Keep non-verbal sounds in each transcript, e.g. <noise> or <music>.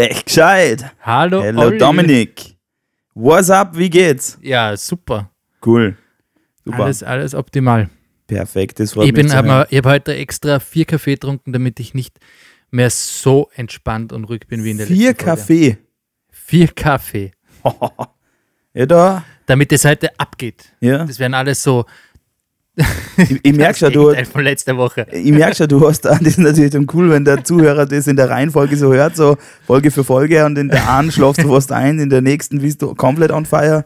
Recht gescheit. Hallo, Hello Olli. Dominik. What's up? Wie geht's? Ja, super. Cool. Super. Alles, alles optimal. Perfekt. Das freut Ich, bin, ich habe heute extra vier Kaffee getrunken, damit ich nicht mehr so entspannt und ruhig bin wie in der Vier letzten Folge. Kaffee. Vier Kaffee. <laughs> Ja, da. Damit es heute abgeht. Ja. Das wären alles so. Ich, ich merke schon, du, von letzter Woche. ich merk schon, du hast da, <laughs> das ist natürlich dann cool, wenn der Zuhörer das in der Reihenfolge so hört, so Folge für Folge und in der einen schlafst du was ein, in der nächsten bist du komplett on fire.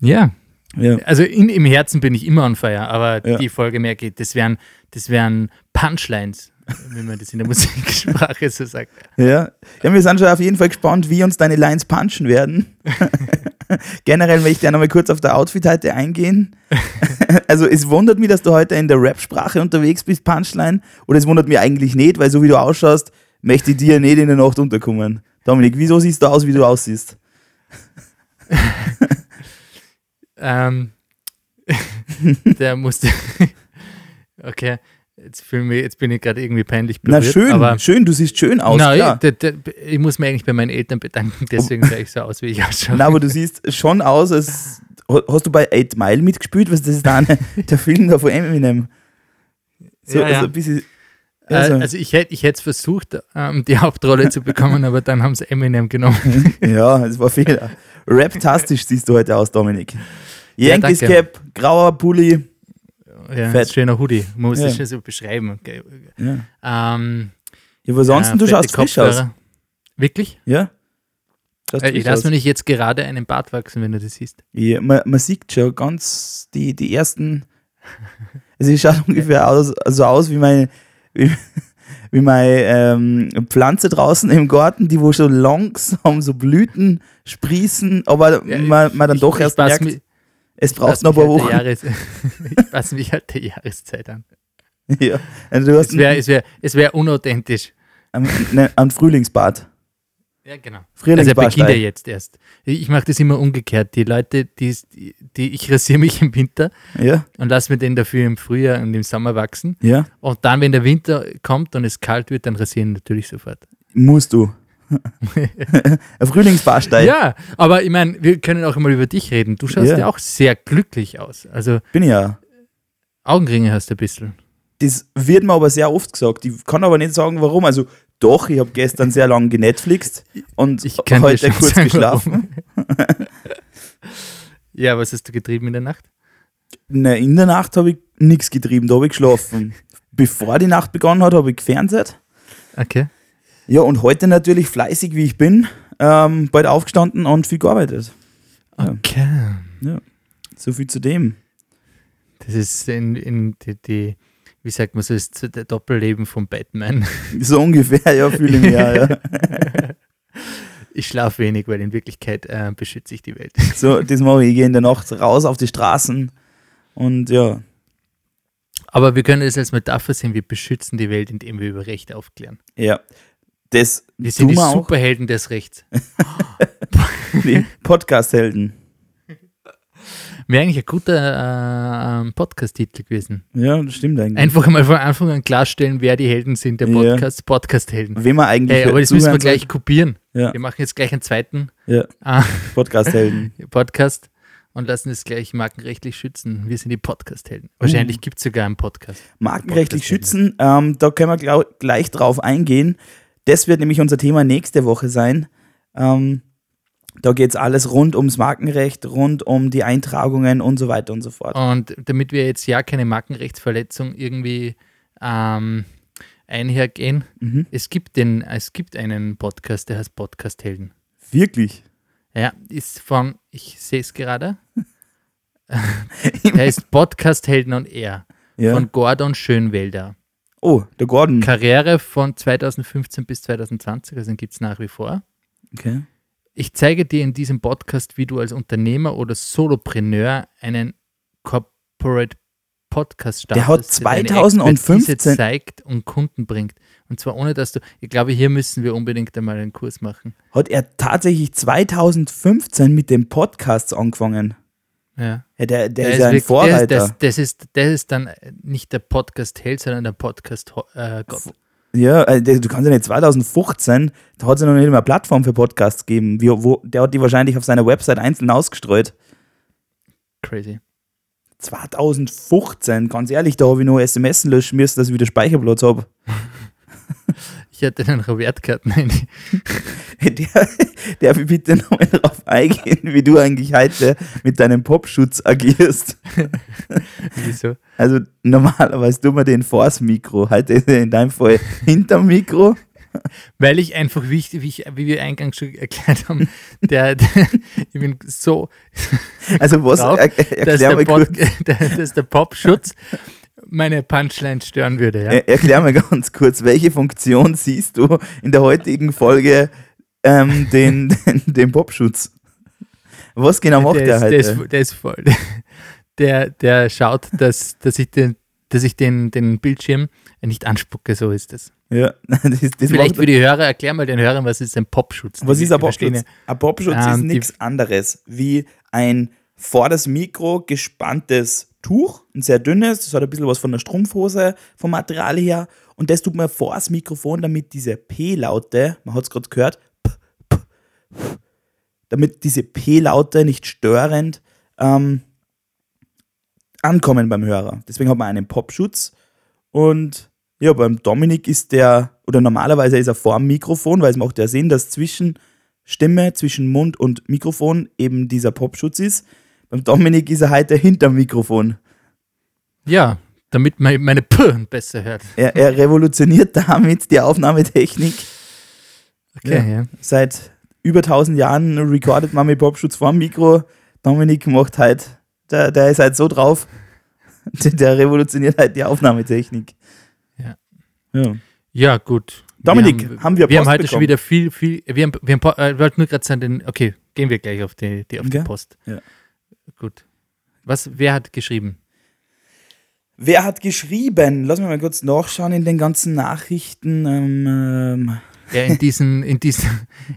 Ja. Ja. Also in, im Herzen bin ich immer on fire, aber Ja. die Folge mehr geht. Das wären, das wären Punchlines, wie man das in der <laughs> Musiksprache so sagt. Ja. ja, wir sind schon auf jeden Fall gespannt, wie uns deine Lines punchen werden. <laughs> <laughs> Generell möchte ich ja nochmal kurz auf der Outfit heute eingehen. <laughs> also es wundert mich, dass du heute in der Rap-Sprache unterwegs bist, Punchline. Oder es wundert mich eigentlich nicht, weil so wie du ausschaust, möchte ich dir nicht in der Nacht unterkommen. Dominik, wieso siehst du aus, wie du aussiehst? <laughs> Ähm, der musste. okay, jetzt, mich, jetzt bin ich gerade irgendwie peinlich Na berührt. schön, aber schön, du siehst schön aus, na, klar. ich, der, ich muss mich eigentlich bei meinen Eltern bedanken, deswegen sah ich so aus, wie ich ausschaue. Na, aber du siehst schon aus, als hast du bei 8 Mile mitgespielt? Was das ist da eine, <laughs> der Film da von Eminem. So, Ja, ja. Also ein bisschen. Äh, Also, also ich hätte ich es versucht, ähm, die Hauptrolle zu bekommen, aber dann haben sie Eminem genommen. <laughs> ja, es war Fehler. Rap-tastisch siehst du heute aus, Dominik. Ja, Yankees danke. Cap, grauer Pulli. Ja, Fett. schöner Hoodie, man muss Ja. das schon so beschreiben. Okay. Ja, Ähm, ja aber ansonsten, äh, du schaust frisch aus. Wirklich? Ja? Äh, ich lasse mir nicht jetzt gerade einen Bart wachsen, wenn du das siehst. Ja, man, man sieht schon ganz die, die ersten. Also ich schaue <laughs> ungefähr aus, so aus wie meine, wie, wie meine ähm, Pflanze draußen im Garten, die wo schon langsam so Blüten sprießen, aber Ja, man, man dann ich, doch ich erst pass merkt, mich- es braucht noch ein paar halt Wochen. Jahres, <laughs> ich passe mich halt der Jahreszeit an. <laughs> Ja. Also Es wäre es wär, es wär unauthentisch. einen, einen Frühlingsbad. Ja, genau. Also er Frühlingsbad. beginnt ja jetzt erst. Ich mache das immer umgekehrt. Die Leute, die, die ich rasiere mich im Winter ja, und lasse mir den dafür im Frühjahr und im Sommer wachsen. ja, Und dann, wenn der Winter kommt und es kalt wird, dann rasieren natürlich sofort. musst du. Ein Frühlingsbarstein. Ja, aber ich meine, wir können auch mal über dich reden. Du schaust Ja. ja, auch sehr glücklich aus. Also Bin ich ja. Augenringe hast du ein bisschen. Das wird mir aber sehr oft gesagt. Ich kann aber nicht sagen, warum. Also, doch, ich habe gestern sehr lange genetflixt und Ich kann dir heute kurz sagen, geschlafen. <laughs> Ja, was hast du getrieben in der Nacht? Na, in der Nacht habe ich nichts getrieben, da habe ich geschlafen. Bevor die Nacht begonnen hat, habe ich gefernseht. Okay. Ja, und heute natürlich fleißig, wie ich bin, ähm, bald aufgestanden und viel gearbeitet. Ja. Okay. So viel zu dem. Das ist in, in die, die, wie sagt man so, das ist der Doppelleben von Batman. <laughs> So ungefähr, ja, fühle ich mich ja, ja. <laughs> Ich schlafe wenig, weil in Wirklichkeit äh, beschütze ich die Welt. <laughs> So, das mache ich. Ich gehe in der Nacht raus auf die Straßen und ja, Aber wir können es als Metapher sehen, wir beschützen die Welt, indem wir über Recht aufklären. ja. Das Wir sind die auch. Superhelden des Rechts. <laughs> Die Podcast-Helden. Wäre eigentlich ein guter äh, Podcast-Titel gewesen. Ja, das stimmt eigentlich. Einfach mal von Anfang an klarstellen, wer die Helden sind, der Ja. Podcast, Podcast-Helden. Wem man eigentlich Hey, aber das müssen wir gleich kopieren. Ja, Wir machen jetzt gleich einen zweiten ja. äh, Podcast-Helden. <laughs> Podcast und lassen es gleich markenrechtlich schützen. Wir sind die Podcast-Helden. Wahrscheinlich gibt es sogar einen Podcast. Markenrechtlich Podcast-Helden. schützen, ähm, da können wir gleich drauf eingehen. Das wird nämlich unser Thema nächste Woche sein. Ähm, da geht es alles rund ums Markenrecht, rund um die Eintragungen und so weiter und so fort. Und damit wir jetzt ja keine Markenrechtsverletzung irgendwie ähm, einhergehen, Mhm. es gibt, den, es gibt einen Podcast, der heißt Podcast Helden. Wirklich. Ja, ist von, ich sehe es gerade, <laughs> der heißt Podcast Helden und er Ja. von Gordon Schönwelder. Oh, der Gordon. Karriere von 2015 bis 2020, also den gibt es nach wie vor. Okay. Ich zeige dir in diesem Podcast, wie du als Unternehmer oder Solopreneur einen Corporate Podcast startest. Der hat deine 2015 Expertise zeigt und Kunden bringt. Und zwar ohne, dass du, ich glaube, hier müssen wir unbedingt einmal einen Kurs machen. Hat er tatsächlich 2015 mit dem Podcast angefangen? Ja. Ja, der, der, Der ist ja ein wirklich- Vorreiter. Das, das, das, ist, das ist dann nicht der Podcast Held, sondern der Podcast Ho- äh, Gott. Ja, äh, du kannst ja nicht 2015, da hat es ja noch nicht mehr eine Plattform für Podcasts gegeben. Wie, wo, der hat die wahrscheinlich auf seiner Website einzeln ausgestreut. Crazy. 2015, ganz ehrlich, da habe ich noch SMS löschen müssen, dass ich wieder Speicherplatz habe. <laughs> Ich hätte einen Robert gehabt. <laughs> Nein, Der, darf ich bitte nochmal darauf eingehen, wie du eigentlich heute mit deinem Popschutz agierst? wieso? Also normalerweise tun wir den vors Mikro, heute ist er in deinem Fall hinterm Mikro. Weil ich einfach, wie, ich, wie, ich, wie wir eingangs schon erklärt haben, der, der, ich bin so, Also was, Drauf, er, dass erklär der, Pod, der, <laughs> dass der Popschutz meine Punchline stören würde. Ja? er, erklär mal ganz kurz, welche Funktion siehst du in der heutigen Folge ähm, den, <laughs> den, den Popschutz? Was genau macht der, der, ist, der, ist, der ist voll. <laughs> Der, der schaut, dass, dass ich, den, dass ich den, den Bildschirm nicht anspucke, so ist es. ja, <laughs> das, das Vielleicht für die Hörer, erklär mal den Hörern, was ist ein Popschutz? was ist ein Popschutz? Ein Popschutz Ähm, ist die- nichts anderes wie ein vor das Mikro gespanntes Tuch, ein sehr dünnes, das hat ein bisschen was von der Strumpfhose vom Material her und das tut man vor das Mikrofon, damit diese P-Laute, man hat es gerade gehört, damit diese P-Laute nicht störend ähm, ankommen beim Hörer. Deswegen hat man einen Popschutz und ja, beim Dominik ist der, oder normalerweise ist er vor dem Mikrofon, weil es macht ja Sinn, dass zwischen Stimme, zwischen Mund und Mikrofon eben dieser Popschutz ist. Beim Dominik ist er heute hinterm Mikrofon. Ja, damit man meine P besser hört. Er, er revolutioniert damit die Aufnahmetechnik. Okay, ja. Seit über 1000 Jahren recordet man mit Popschutz vor dem Mikro. Dominik macht halt, der, der ist halt so drauf, <laughs> der, der revolutioniert halt die Aufnahmetechnik. Ja. ja. Ja, gut. Dominik, wir haben wir Wir haben Post heute schon bekommen? wieder viel, viel. Wir haben, wir haben, äh, nur gerade sagen, okay, gehen wir gleich auf die, die, auf die Okay. Post. Ja. Gut. Was, wer hat geschrieben? Wer hat geschrieben? Lass mich mal kurz nachschauen in den ganzen Nachrichten. Ähm, ähm, Ja, in diesen, in diesen,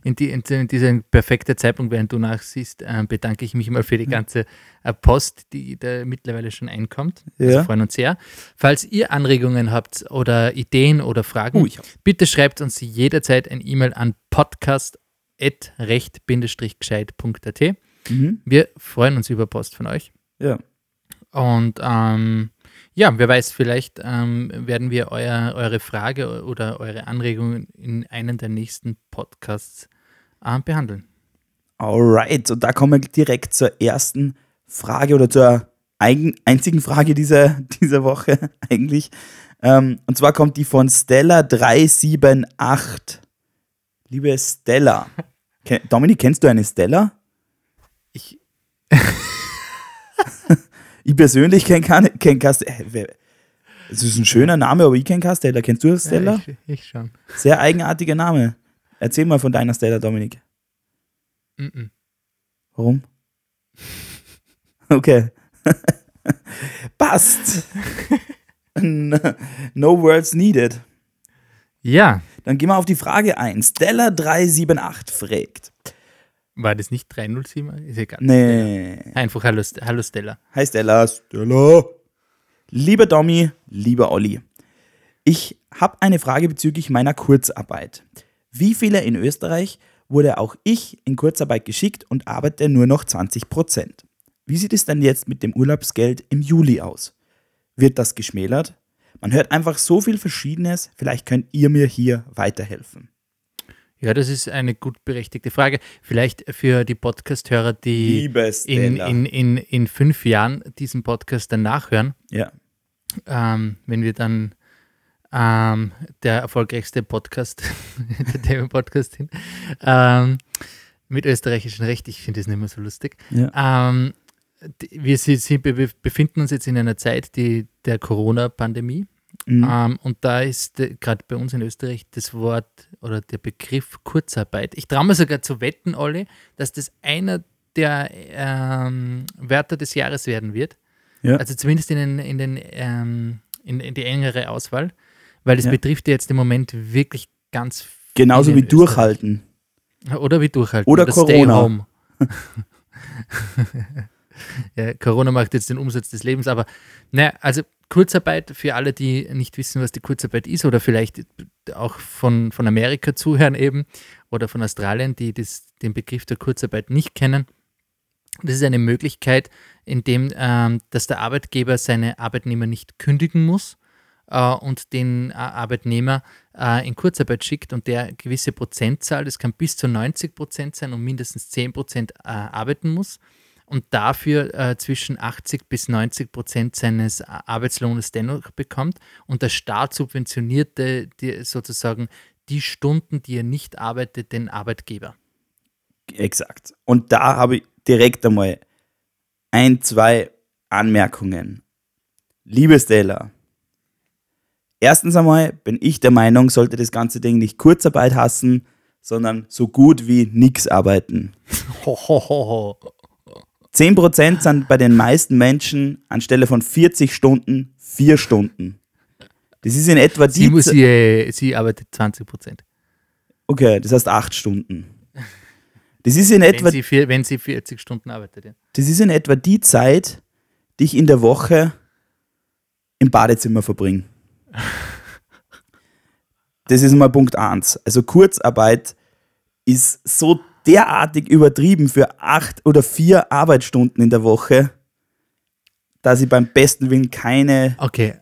in, die, in, in diesem perfekten Zeitpunkt, während du nachsiehst, äh, bedanke ich mich mal für die ganze äh, Post, die da mittlerweile schon einkommt. Also Ja. freuen uns sehr. Falls ihr Anregungen habt oder Ideen oder Fragen, hab- bitte schreibt uns jederzeit ein E-Mail an podcast.recht-gescheit.at. mhm. Wir freuen uns über Post von euch. Ja. Und ähm, ja, wer weiß, vielleicht ähm, werden wir euer, eure Frage oder eure Anregungen in einem der nächsten Podcasts äh, behandeln. Alright, und da kommen wir direkt zur ersten Frage oder zur eigen, einzigen Frage dieser, <laughs> dieser Woche <laughs> eigentlich. Ähm, und zwar kommt die von Stella378. Liebe Stella. <laughs> Dominik, kennst du eine Stella? Ich, <laughs> Ich persönlich kenne keine, kenn keine Stella. Es ist ein schöner Name, aber ich kenne keine Stella. Kennst du eine Stella? Ja, ich, ich schon. Sehr eigenartiger Name. Erzähl mal von deiner Stella, Dominik. Mm-mm. Warum? Okay. <laughs> Passt. no words needed. Ja, Dann gehen wir auf die Frage ein. Stella378 fragt. War das nicht 307? Ist egal. Nee. Einfach Hallo, Hallo Stella. Hi Stella. Stella. Lieber Domi, lieber Olli. Ich habe eine Frage bezüglich meiner Kurzarbeit. Wie viele in Österreich wurde auch ich in Kurzarbeit geschickt und arbeite nur noch 20 Prozent? Wie sieht es denn jetzt mit dem Urlaubsgeld im Juli aus? Wird das geschmälert? Man hört einfach so viel Verschiedenes. Vielleicht könnt ihr mir hier weiterhelfen. Ja, das ist eine gut berechtigte Frage. Vielleicht für die Podcast-Hörer, die in, in, in, in fünf Jahren diesen Podcast dann nachhören. ja. ähm, wenn wir dann ähm, der erfolgreichste Podcast, <laughs> der Themen-Podcast sind, ähm, mit österreichischem Recht. Ich finde das nicht mehr so lustig. Ja. Ähm, wir sie be befinden uns jetzt in einer Zeit die, der Corona-Pandemie. Mhm. Ähm, und da ist äh, gerade bei uns in Österreich das Wort oder der Begriff Kurzarbeit. Ich traue mir sogar zu wetten, Olli, dass das einer der ähm, Wörter des Jahres werden wird. Ja. Also zumindest in, den, in, den, ähm, in, in die engere Auswahl, weil es Ja. betrifft ja jetzt im Moment wirklich ganz viele Genauso wie durchhalten. Oder wie durchhalten. Oder Stay Corona. <laughs> ja, Corona macht jetzt den Umsatz des Lebens, aber naja, also Kurzarbeit, für alle, die nicht wissen, was die Kurzarbeit ist oder vielleicht auch von, von Amerika zuhören eben oder von Australien, die das, den Begriff der Kurzarbeit nicht kennen. Das ist eine Möglichkeit, in dem, ähm, dass der Arbeitgeber seine Arbeitnehmer nicht kündigen muss äh, und den äh, Arbeitnehmer äh, in Kurzarbeit schickt und der gewisse Prozentzahl, das kann bis zu 90 Prozent sein und mindestens 10 Prozent äh, arbeiten muss und dafür äh, zwischen 80 bis 90 Prozent seines Arbeitslohnes dennoch bekommt und der Staat subventionierte die, sozusagen die Stunden, die er nicht arbeitet, den Arbeitgeber. Exakt. Und da habe ich direkt einmal ein, zwei Anmerkungen. Liebe Stella, erstens einmal bin ich der Meinung, sollte das ganze Ding nicht Kurzarbeit hassen, sondern so gut wie nichts arbeiten. <laughs> 10% sind bei den meisten Menschen anstelle von 40 Stunden 4 Stunden. Das ist in etwa die. Sie, muss, sie, sie arbeitet 20% Okay, das heißt 8 Stunden. Das ist in etwa. Wenn sie, vier, wenn sie 40 Stunden arbeitet, ja. Das ist in etwa die Zeit, die ich in der Woche im Badezimmer verbringe. <laughs> Das ist mal Punkt 1. Also Kurzarbeit ist so derartig übertrieben für acht oder vier Arbeitsstunden in der Woche, dass ich beim besten Willen keine, okay.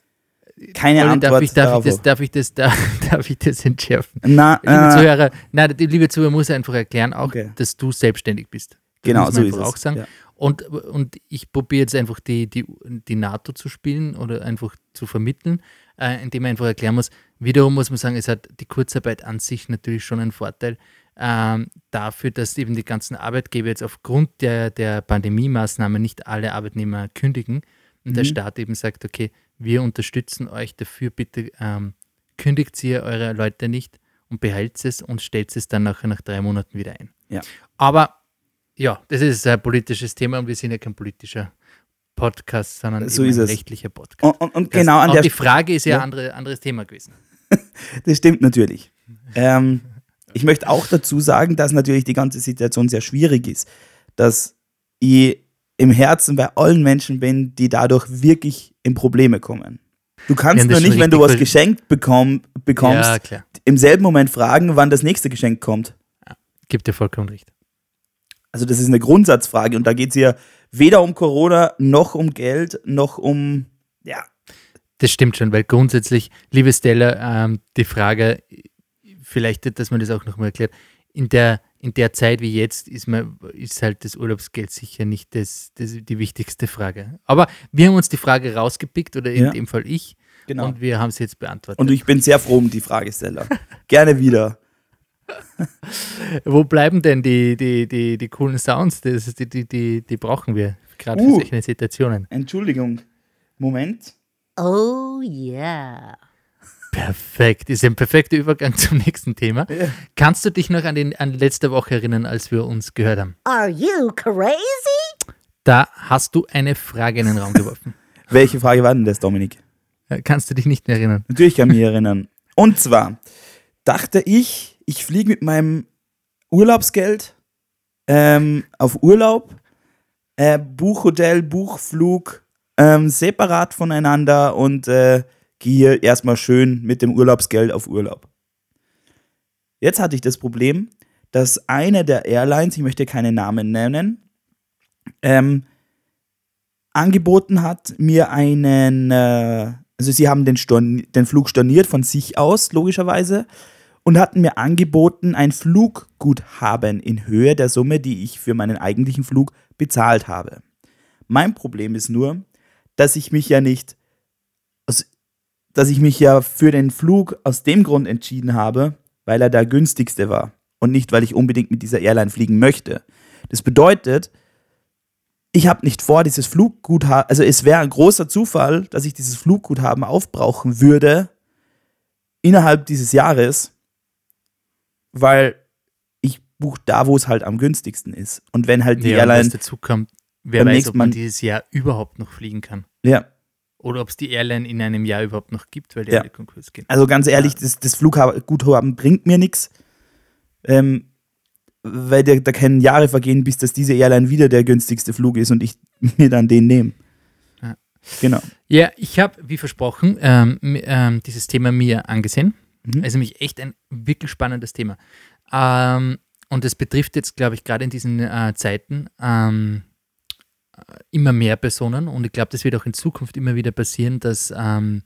keine Olli, Antwort darf ich, darf, darauf ich das, darf, ich das, <laughs> darf ich das entschärfen? Na, Liebe äh, Zuhörer, nein, die liebe Zuhörer muss einfach erklären, auch, Okay. dass du selbstständig bist. Das Genau, so ist einfach es. auch sagen. Ja. Und, und ich probiere jetzt einfach die, die, die NATO zu spielen oder einfach zu vermitteln, äh, indem man einfach erklären muss. Wiederum muss man sagen, es hat die Kurzarbeit an sich natürlich schon einen Vorteil ähm, dafür, dass eben die ganzen Arbeitgeber jetzt aufgrund der, der Pandemie-Maßnahmen nicht alle Arbeitnehmer kündigen und der Mhm. Staat eben sagt, okay, wir unterstützen euch dafür, bitte ähm, kündigt ihr eure Leute nicht und behält es und stellt es dann nachher nach drei Monaten wieder ein. Ja. Aber ja, das ist ein politisches Thema und wir sind ja kein politischer Podcast, sondern So ein rechtlicher Podcast. Und, und, und Das- genau an auch der die Frage ist ja Ja. ein andere, anderes Thema gewesen. <laughs> Das stimmt natürlich. <laughs> Ähm, ich möchte auch dazu sagen, dass natürlich die ganze Situation sehr schwierig ist. Dass ich im Herzen bei allen Menschen bin, die dadurch wirklich in Probleme kommen. Du kannst Ja, nur nicht, wenn du was geschenkt bekomm, bekommst, Ja, im selben Moment fragen, wann das nächste Geschenk kommt. Gibt dir vollkommen recht. Also das ist eine Grundsatzfrage und da geht es ja weder um Corona, noch um Geld, noch um, ja, Das stimmt schon, weil grundsätzlich, liebe Stella, ähm, die Frage, vielleicht, dass man das auch nochmal erklärt, in der, in der Zeit wie jetzt ist, man, ist halt das Urlaubsgeld sicher nicht das, das, die wichtigste Frage. Aber wir haben uns die Frage rausgepickt, oder in Ja. dem Fall ich, genau. und wir haben sie jetzt beantwortet. Und ich bin sehr froh um die Fragesteller. <laughs> Gerne wieder. Wo bleiben denn die, die, die, die coolen Sounds? Das, die, die, die, die brauchen wir, gerade Uh. für solche Situationen. Entschuldigung. Moment. Oh yeah. Perfekt, ist ein perfekter Übergang <laughs> zum nächsten Thema. Ja. Kannst du dich noch an, den, an letzte Woche erinnern, als wir uns gehört haben? Are you crazy? Da hast du eine Frage in den Raum geworfen. <laughs> Welche Frage war denn das, Dominik? Äh, Kannst du dich nicht mehr erinnern? Natürlich kann ich mich <laughs> erinnern. Und zwar dachte ich, ich fliege mit meinem Urlaubsgeld ähm, auf Urlaub, äh, Buchhotel, Buchflug ähm, separat voneinander und äh, gehe erstmal schön mit dem Urlaubsgeld auf Urlaub. Jetzt hatte ich das Problem, dass eine der Airlines, ich möchte keine Namen nennen, ähm, angeboten hat, mir einen, äh, also sie haben den, den Flug storniert von sich aus, logischerweise, und hatten mir angeboten, ein Flugguthaben in Höhe der Summe, die ich für meinen eigentlichen Flug bezahlt habe. Mein Problem ist nur, dass ich mich ja nicht, dass ich mich ja für den Flug aus dem Grund entschieden habe, weil er der günstigste war und nicht, weil ich unbedingt mit dieser Airline fliegen möchte. Das bedeutet, ich habe nicht vor, dieses Flugguthaben, also es wäre ein großer Zufall, dass ich dieses Flugguthaben aufbrauchen würde innerhalb dieses Jahres, weil ich buche da, wo es halt am günstigsten ist. Und wenn halt die Ja, Airline, dazu kommt, wer weiß, ob man Mal- dieses Jahr überhaupt noch fliegen kann. ja, Oder ob es die Airline in einem Jahr überhaupt noch gibt, weil die Ja. alle Konkurs gehen. also ganz ehrlich, das, das Flugguthaben bringt mir nichts. Ähm, weil da, da können Jahre vergehen, bis dass diese Airline wieder der günstigste Flug ist und ich <laughs> mir dann den nehme. Genau. Ja, ich habe, wie versprochen, ähm, ähm, dieses Thema mir angesehen. Mhm. Also nämlich echt ein wirklich spannendes Thema. Ähm, und es betrifft jetzt, glaube ich, gerade in diesen äh, Zeiten ähm, äh, immer mehr Personen. Und ich glaube, das wird auch in Zukunft immer wieder passieren, dass ähm,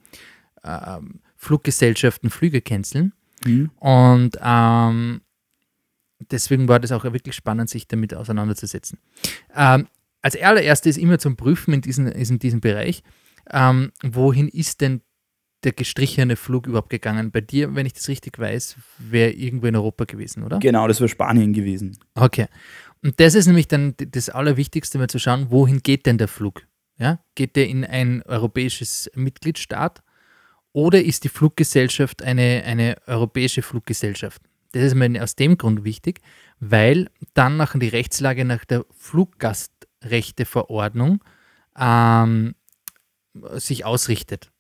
ähm, Fluggesellschaften Flüge canceln. Mhm. Und ähm, deswegen war das auch wirklich spannend, sich damit auseinanderzusetzen. Ähm, als allererstes immer zum Prüfen in diesem in diesem Bereich, ähm, wohin ist denn der gestrichene Flug überhaupt gegangen? Bei dir, wenn ich das richtig weiß, wäre irgendwo in Europa gewesen, oder? Genau, das wäre Spanien gewesen. Okay. Und das ist nämlich dann das Allerwichtigste, mal zu schauen, wohin geht denn der Flug? Ja? Geht der in ein europäisches Mitgliedstaat oder ist die Fluggesellschaft eine, eine europäische Fluggesellschaft? Das ist mir aus dem Grund wichtig, weil dann nachher die Rechtslage nach der Fluggastrechteverordnung ähm, sich ausrichtet.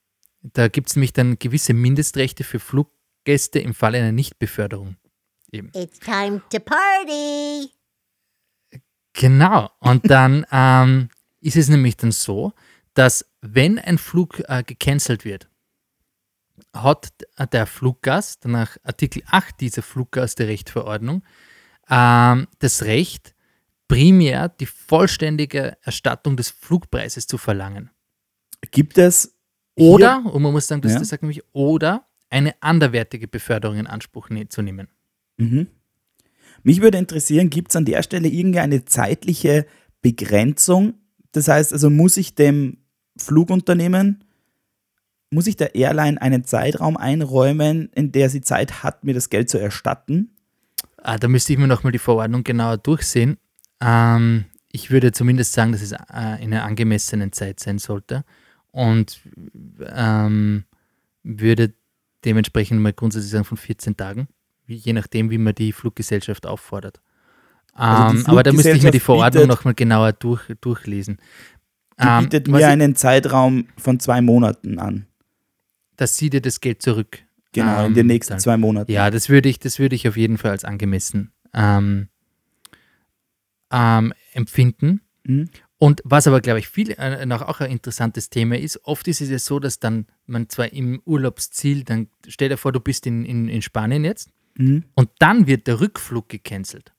Da gibt es nämlich dann gewisse Mindestrechte für Fluggäste im Falle einer Nichtbeförderung. It's time to party. Genau. Und dann <laughs> ähm, ist es nämlich dann so, dass wenn ein Flug äh, gecancelt wird, hat der Fluggast nach Artikel 8 dieser Fluggastrechtverordnung ähm, das Recht, primär die vollständige Erstattung des Flugpreises zu verlangen. Gibt es Oder, und man muss sagen, das, Ja. das sagt nämlich, oder eine anderwertige Beförderung in Anspruch ne zu nehmen. Mhm. Mich würde interessieren, gibt es an der Stelle irgendeine zeitliche Begrenzung? Das heißt, also muss ich dem Flugunternehmen, muss ich der Airline einen Zeitraum einräumen, in der sie Zeit hat, mir das Geld zu erstatten? Ah, da müsste ich mir nochmal die Verordnung genauer durchsehen. Ähm, ich würde zumindest sagen, dass es äh, in einer angemessenen Zeit sein sollte und ähm, würde dementsprechend mal grundsätzlich sagen von 14 Tagen, wie, je nachdem, wie man die Fluggesellschaft auffordert. Also Ähm, aber da müsste ich mir die Verordnung nochmal genauer durch, durchlesen. Die Ähm, bietet mir ich- einen Zeitraum von zwei Monaten an. dass sie dir das Geld zurück. Genau, in ähm, den nächsten zahlen. zwei Monaten. Ja, das würde ich, das würde ich auf jeden Fall als angemessen ähm, ähm, empfinden. Mhm. Und was aber, glaube ich, viel äh, noch auch ein interessantes Thema ist, oft ist es ja so, dass dann man zwar im Urlaubsziel, dann stell dir vor, du bist in, in, in Spanien jetzt Mhm. und dann wird der Rückflug gecancelt.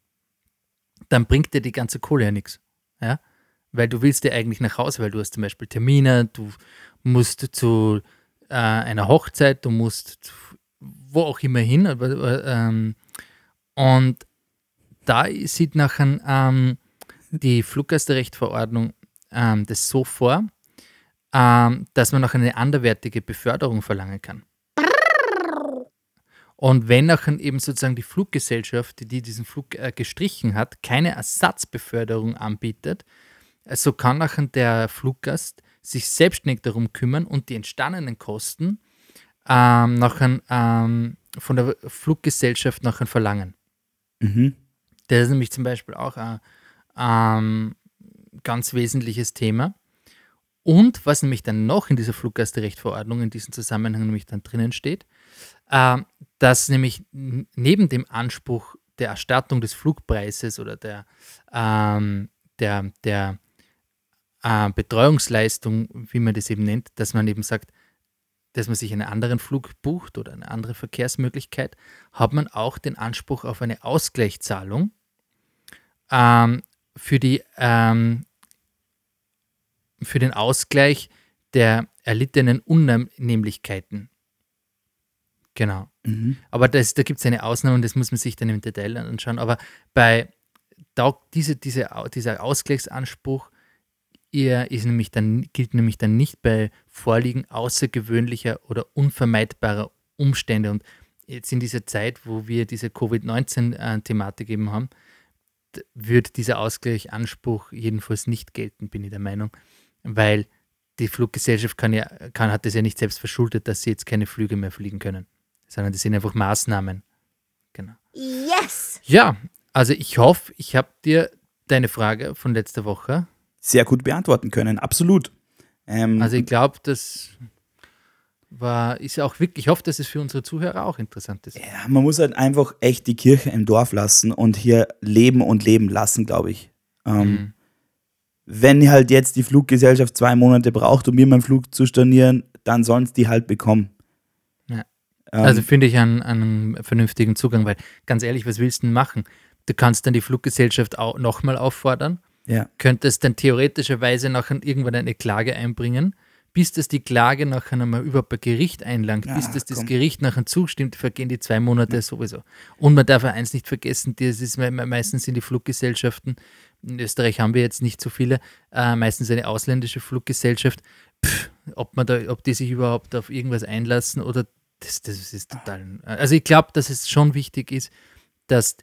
Dann bringt dir die ganze Kohle ja nichts. Ja? Weil du willst ja eigentlich nach Hause, weil du hast zum Beispiel Termine, du musst zu äh, einer Hochzeit, du musst zu- wo auch immer hin. Aber, äh, ähm, und da sieht nachher ähm, die Fluggastrechtverordnung ähm, das so vor, ähm, dass man noch eine anderwertige Beförderung verlangen kann. Und wenn nachher eben sozusagen die Fluggesellschaft, die diesen Flug äh, gestrichen hat, keine Ersatzbeförderung anbietet, äh, so kann nachher der Fluggast sich selbstständig darum kümmern und die entstandenen Kosten ähm, nachher ähm, von der Fluggesellschaft nachher verlangen. Mhm. Das ist nämlich zum Beispiel auch ein ähm, ganz wesentliches Thema. Und was nämlich dann noch in dieser Fluggastrechtverordnung in diesem Zusammenhang nämlich dann drinnen steht, ähm, dass nämlich neben dem Anspruch der Erstattung des Flugpreises oder der, ähm, der, der äh, Betreuungsleistung, wie man das eben nennt, dass man eben sagt, dass man sich einen anderen Flug bucht oder eine andere Verkehrsmöglichkeit, hat man auch den Anspruch auf eine Ausgleichszahlung ähm, für, die, ähm, für den Ausgleich der erlittenen Unannehmlichkeiten. Genau. Mhm. Aber das, da gibt es eine Ausnahme und das muss man sich dann im Detail anschauen. Aber bei da, diese, diese, dieser Ausgleichsanspruch er ist nämlich dann, gilt nämlich dann nicht bei Vorliegen außergewöhnlicher oder unvermeidbarer Umstände. Und jetzt in dieser Zeit, wo wir diese Covid-19-Thematik eben haben, wird dieser Ausgleichanspruch jedenfalls nicht gelten, bin ich der Meinung, weil die Fluggesellschaft kann ja, kann, hat das ja nicht selbst verschuldet, dass sie jetzt keine Flüge mehr fliegen können, sondern das sind einfach Maßnahmen. Genau. Yes. Ja, also ich hoffe, ich habe dir deine Frage von letzter Woche, Sehr gut beantworten können, absolut. Ähm, also ich glaube, das war, ist ja auch wirklich, ich hoffe, dass es für unsere Zuhörer auch interessant ist. ja, man muss halt einfach echt die Kirche im Dorf lassen und hier leben und leben lassen, glaube ich. Ähm, Mhm. wenn halt jetzt die Fluggesellschaft zwei Monate braucht, um mir meinen Flug zu stornieren, dann sollen es die halt bekommen. Ja. Ähm, Also finde ich einen, einen vernünftigen Zugang, weil ganz ehrlich, was willst du denn machen? Du kannst dann die Fluggesellschaft auch nochmal auffordern, ja. könntest dann theoretischerweise nachher irgendwann eine Klage einbringen, bis das die Klage nachher einmal überhaupt bei Gericht einlangt, bis das das komm. Gericht nachher zustimmt, vergehen die zwei Monate sowieso. Und man darf auch eins nicht vergessen, das ist me- me- meistens sind die Fluggesellschaften, in Österreich haben wir jetzt nicht so viele, äh, meistens eine ausländische Fluggesellschaft, Pff, ob man da, ob die sich überhaupt auf irgendwas einlassen oder das, das ist total. Also ich glaube, dass es schon wichtig ist, dass,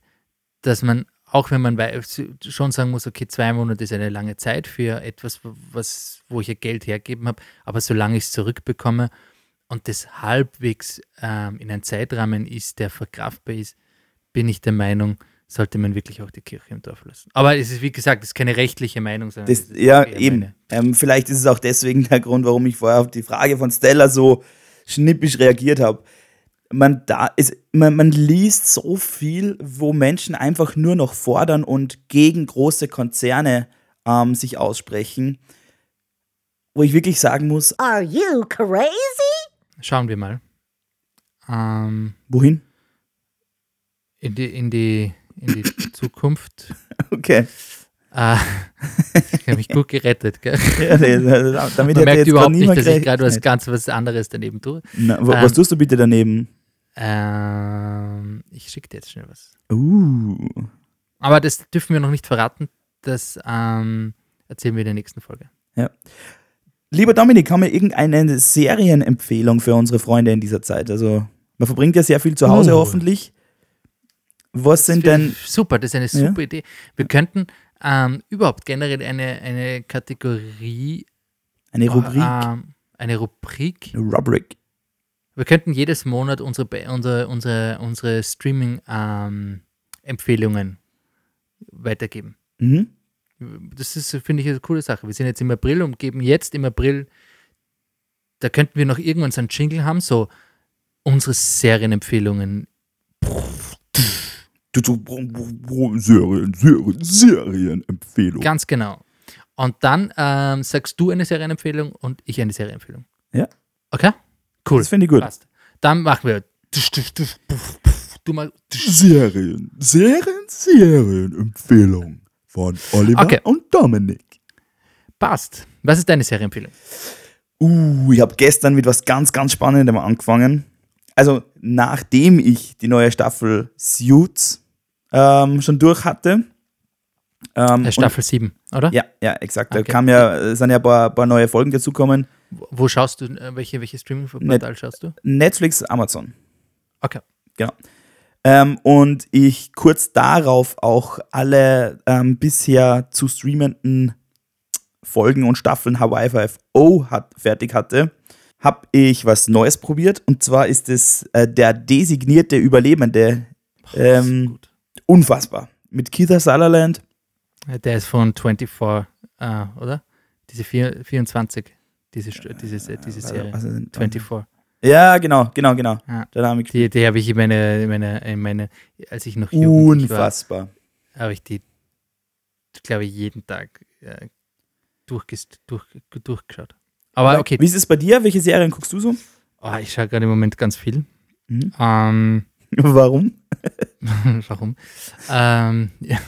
dass man, auch wenn man wei- schon sagen muss, okay, zwei Monate ist eine lange Zeit für etwas, was, wo ich ja Geld hergeben habe, aber solange ich es zurückbekomme und das halbwegs ähm, in einem Zeitrahmen ist, der verkraftbar ist, bin ich der Meinung, sollte man wirklich auch die Kirche im Dorf lassen. Aber es ist, wie gesagt, es ist keine rechtliche Meinung, sondern Das, ja, eben. Ähm, vielleicht ist es auch deswegen der Grund, warum ich vorher auf die Frage von Stella so schnippisch reagiert habe. Man, da ist, man, man liest so viel, wo Menschen einfach nur noch fordern und gegen große Konzerne ähm, sich aussprechen, wo ich wirklich sagen muss, Are you crazy? Schauen wir mal. Ähm, wohin? in die, in die, in die <laughs> Zukunft. Okay. Äh, <laughs> ich habe mich gut gerettet. Gell? Ja, damit Man merkt jetzt überhaupt nicht, dass ich gerade was ganz was anderes daneben tue. Na, wo, was ähm, tust du bitte daneben? Ähm, ich schicke dir jetzt schnell was. Uh. Aber das dürfen wir noch nicht verraten. Das ähm, erzählen wir in der nächsten Folge. Lieber Dominik, haben wir irgendeine Serienempfehlung für unsere Freunde in dieser Zeit? Also, man verbringt ja sehr viel zu Hause Oh. hoffentlich. Was sind denn. Super, das ist eine Ja. super Idee. Wir könnten ähm, überhaupt generell eine, eine Kategorie, Eine Rubrik? ähm, eine Rubrik Eine Rubrik. Wir könnten jedes Monat unsere, unsere, unsere, unsere Streaming-Empfehlungen weitergeben. Mhm. Das ist, finde ich, eine coole Sache. Wir sind jetzt im April und geben jetzt im April, da könnten wir noch irgendwann so einen Jingle haben, so unsere Serienempfehlungen. Serien, Serien, Serienempfehlung. Ganz genau. Und dann ähm, sagst du eine Serienempfehlung und ich eine Serienempfehlung. Ja. Okay? Cool. Das finde ich gut. Passt. Dann machen wir. Du mal. Serien, Serien, Serienempfehlung von Oliver Okay. und Dominik. Passt. Was ist deine Serienempfehlung? Uh, ich habe gestern mit was ganz, ganz Spannendem angefangen. Also, nachdem ich die neue Staffel Suits ähm, schon durch hatte. Ähm, Äh, Staffel 7, oder? Und, ja, ja, exakt. Da Okay. kam ja, sind ja ein paar, paar neue Folgen dazugekommen. Wo- schaust du, äh, welche, welche Streaming-Portal schaust du? Netflix, Amazon. Okay. Genau. Ähm, und ich kurz darauf auch alle ähm, bisher zu streamenden Folgen und Staffeln Hawaii 5.0 hat, fertig hatte, habe ich was Neues probiert. Und zwar ist es äh, der designierte Überlebende. Ähm, Gut. Unfassbar. Mit Keith Sutherland. Der ist von 24, äh, oder? Diese vier, 24, diese, diese, diese Serie. Ist denn- 24. Ja, genau, genau, genau. Ja. Da habe ich Die, die habe ich in meine, in meine, in meine, als ich noch jugendlich war, unfassbar. habe ich die, glaube ich, jeden Tag äh, durch, durchgeschaut. Aber okay, Wie ist es bei dir? Welche Serien guckst du so? oh, ich schaue gerade im Moment ganz viel. Mhm. Ähm, <laughs> Warum? <laughs> Warum? Ähm, ja,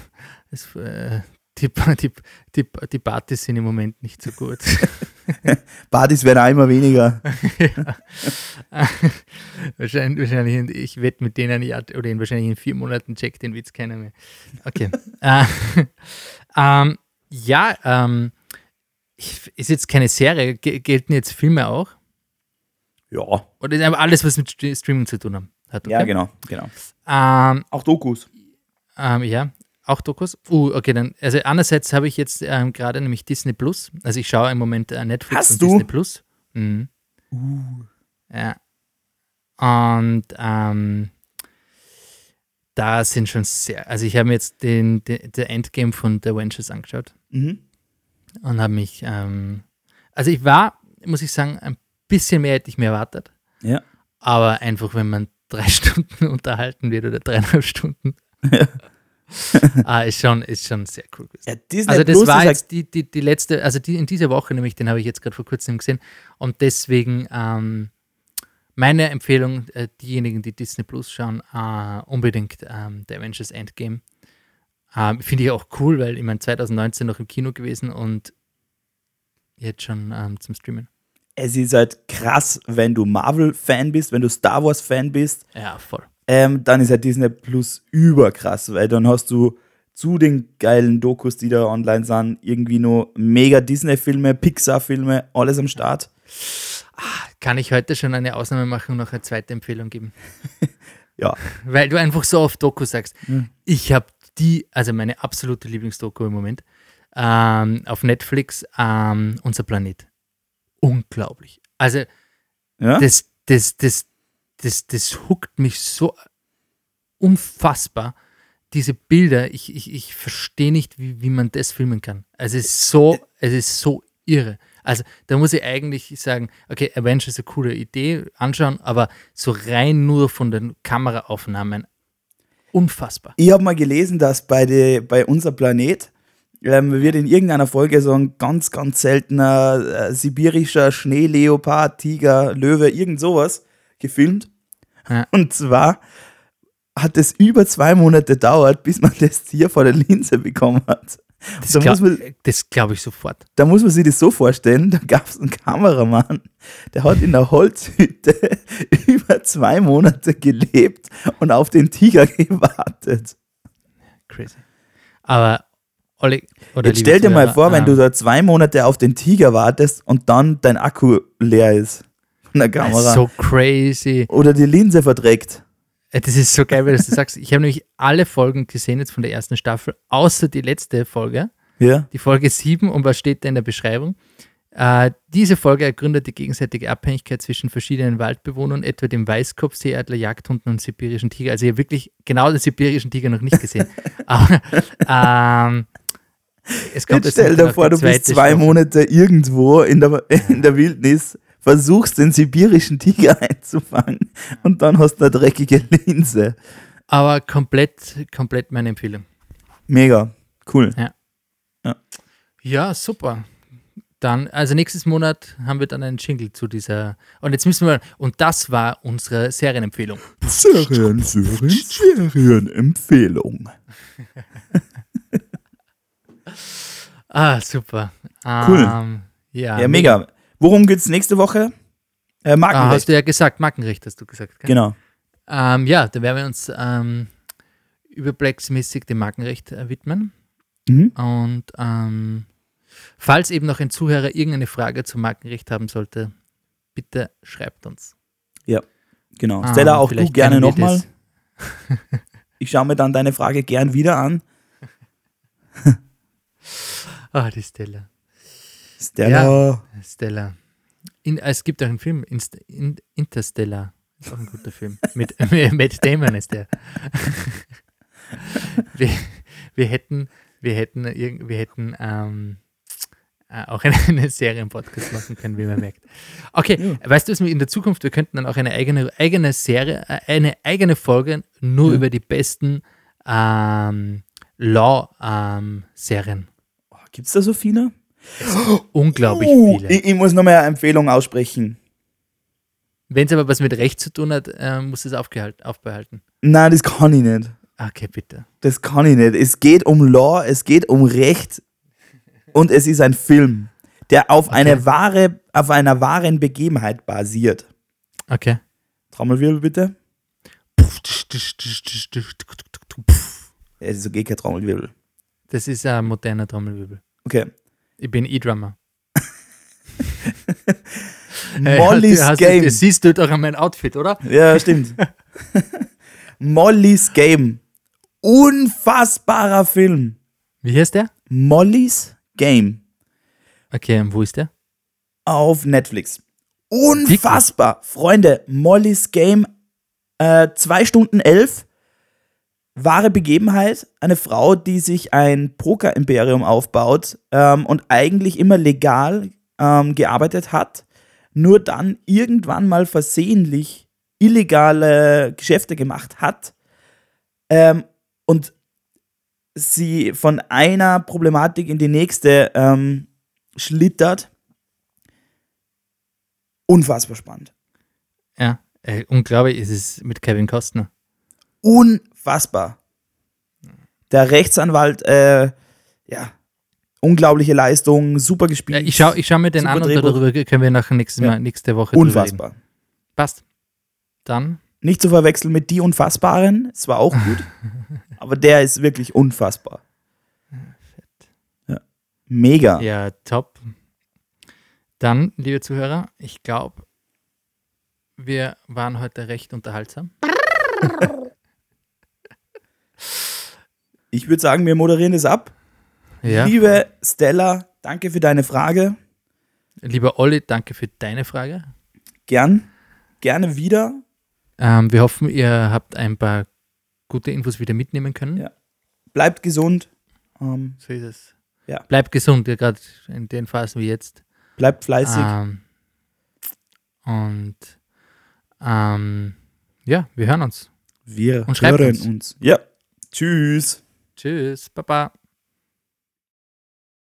es, äh, die, die, die, die Partys sind im Moment nicht so gut. <laughs> Partys werden auch immer weniger. ja. wahrscheinlich, wahrscheinlich, in- ich wette mit denen, ja, oder in, wahrscheinlich in vier Monaten checkt den Witz keiner mehr. Okay. äh, ähm, ja, ähm, ist jetzt keine Serie, Ge- gelten jetzt Filme auch? Ja. Oder alles, was mit St- Streaming zu tun haben- hat? Okay? Ja, genau, genau. Ähm, Auch Dokus. Ähm, ja, auch Dokus. Uh, okay, dann, also einerseits habe ich jetzt ähm, gerade nämlich Disney Plus. Also ich schaue im Moment äh, Netflix Hast und du? Disney Plus. Mhm. Ja. Und ähm, da sind schon sehr, also ich habe mir jetzt den, den der Endgame von The Avengers angeschaut Mhm. und habe mich, ähm, also ich war, muss ich sagen, ein bisschen mehr hätte ich mir erwartet. Ja. Aber einfach, wenn man drei <laughs> Stunden unterhalten wird oder dreieinhalb Stunden, <laughs> ah, ist, schon, ist schon sehr cool. Ja, Also das Plus war jetzt die, die, die letzte, also die, in dieser Woche nämlich, den habe ich jetzt gerade vor kurzem gesehen. Und deswegen ähm, meine Empfehlung, äh, diejenigen, die Disney Plus schauen, äh, unbedingt ähm, der Avengers Endgame. Ähm, Finde ich auch cool, weil ich meine 2019 noch im Kino gewesen und jetzt schon ähm, zum Streamen. Es ist halt krass, wenn du Marvel-Fan bist, wenn du Star Wars-Fan bist, Ja, voll. ähm, dann ist halt Disney Plus überkrass, weil dann hast du zu den geilen Dokus, die da online sind, irgendwie nur mega Disney-Filme, Pixar-Filme, alles am Start. Kann ich heute schon eine Ausnahme machen und noch eine zweite Empfehlung geben? <laughs> Ja. Weil du einfach so oft Doku sagst. Hm. Ich habe die, also meine absolute Lieblingsdoku im Moment, ähm, auf Netflix, ähm, Unser Planet. Unglaublich. Also Ja? das, das, das, das, das huckt mich so unfassbar. Diese Bilder, ich, ich, ich verstehe nicht, wie, wie man das filmen kann. Also es ist so, es ist so irre. Also da muss ich eigentlich sagen, okay, Avengers ist eine coole Idee, anschauen, aber so rein nur von den Kameraaufnahmen, unfassbar. Ich habe mal gelesen, dass bei, de, bei unser Planet ähm, wird in irgendeiner Folge so ein ganz, ganz seltener äh, sibirischer Schneeleopard, Tiger, Löwe, irgend sowas gefilmt. Ja. Und zwar hat es über zwei Monate gedauert, bis man <laughs> das Tier vor der Linse bekommen hat. Das Da glaube glaub ich sofort. Da muss man sich das so vorstellen, da gab es einen Kameramann, der hat in der Holzhütte <laughs> über zwei Monate gelebt und auf den Tiger <laughs> gewartet. Crazy. Aber Olli, Jetzt stell dir mal vor, wenn ähm, du da zwei Monate auf den Tiger wartest und dann dein Akku leer ist von der das ist Kamera. so crazy. Oder die Linse verdreckt. Äh, Das ist so geil, weil du das sagst. Ich habe nämlich alle Folgen gesehen jetzt von der ersten Staffel, außer die letzte Folge, Ja. die Folge 7. Und was steht da in der Beschreibung? Äh, diese Folge ergründet die gegenseitige Abhängigkeit zwischen verschiedenen Waldbewohnern, etwa dem Weißkopfseeadler, Jagdhunden und sibirischen Tiger. Also ich habe wirklich genau den sibirischen Tiger noch nicht gesehen. <laughs> Aber ähm, kommt stell dir vor, du bist zwei Staffel. Monate irgendwo in der, in der Wildnis, versuchst den sibirischen Tiger <laughs> einzufangen und dann hast du eine dreckige Linse. Aber komplett, komplett meine Empfehlung. Mega. Cool. Ja, super. Dann, also nächstes Monat haben wir dann einen Jingle zu dieser. Und jetzt müssen wir, und das war unsere Serienempfehlung. Serien, Serien, Serienempfehlung. <laughs> Ah, super. Cool. Ähm, ja, Ja, mega. Worum geht's nächste Woche? Äh, Ah, Markenrecht. hast du ja gesagt, Markenrecht hast du gesagt. Gell? genau. Ähm, ja, da werden wir uns ähm, überblicksmäßig dem Markenrecht äh, widmen. Mhm. Und ähm, falls eben noch ein Zuhörer irgendeine Frage zum Markenrecht haben sollte, bitte schreibt uns. Genau. Ah, Stella, auch du gerne nochmal. <laughs> Ich schaue mir dann deine Frage gern wieder an. Ah, die Stella. Stella. Stella. In, es gibt auch einen Film, Inst, in, Interstellar. Ist auch ein guter Film. Mit <laughs> Matt Damon ist der. <laughs> wir, wir hätten, wir hätten, wir hätten ähm, äh, auch einen, einen Serienpodcast machen können, wie man merkt. Okay, weißt du, was wir in der Zukunft, wir könnten dann auch eine eigene, eigene Serie, äh, eine eigene Folge nur Ja. über die besten ähm, Law-Serien. Oh, Gibt's da so viele? Unglaublich Uh, viele. ich, ich muss noch mal eine Empfehlung aussprechen. Wenn es aber was mit Recht zu tun hat, äh, muss es aufgehalten, aufbehalten. Nein, das kann ich nicht. Okay, bitte. Das kann ich nicht. Es geht um Law, es geht um Recht und es ist ein Film, der auf eine wahre, auf einer wahren Begebenheit basiert. Okay. Trommelwirbel bitte. Es ist okay, kein Trommelwirbel. Das ist ein moderner Trommelwirbel. Okay. Ich bin E-Drummer. <laughs> Molly's Hast Game. Das siehst du doch an meinem Outfit, oder? Ja, stimmt. <laughs> Molly's Game. Unfassbarer Film. Wie heißt der? Molly's Game Okay, und wo ist der? auf Netflix. Unfassbar. Freunde, Molly's Game, äh, 2 Stunden 11. Wahre Begebenheit. Eine Frau, die sich ein Poker-Imperium aufbaut ähm, und eigentlich immer legal ähm, gearbeitet hat, nur dann irgendwann mal versehentlich illegale Geschäfte gemacht hat. Ähm, und sie von einer Problematik in die nächste ähm, schlittert. Unfassbar spannend. Ja, äh, unglaublich ist es mit Kevin Costner. Unfassbar. Der Rechtsanwalt, äh, ja, unglaubliche Leistung, super Ja, gespielt. ich schaue ich schau mir den an und darüber können wir nachher nächstes Ja. Nächste Woche. Unfassbar. Passt. Dann, Nicht zu verwechseln mit Die Unfassbaren, es war auch gut, <laughs> aber der ist wirklich unfassbar. Ja. Mega. ja, top. Dann, liebe Zuhörer, ich glaube, wir waren heute recht unterhaltsam. <laughs> Ich würde sagen, wir moderieren das ab. Ja. Liebe Stella, danke für deine Frage. Lieber Olli, danke für deine Frage. Gern, gerne wieder. Ähm, wir hoffen, ihr habt ein paar gute Infos wieder mitnehmen können. Ja. Bleibt gesund. Ähm, So ist es. Ja. Bleibt gesund, ja, gerade in den Phasen wie jetzt. bleibt fleißig. Ähm, und ähm, ja, wir hören uns. wir und hören uns. uns. Ja. Tschüss. Tschüss, Baba.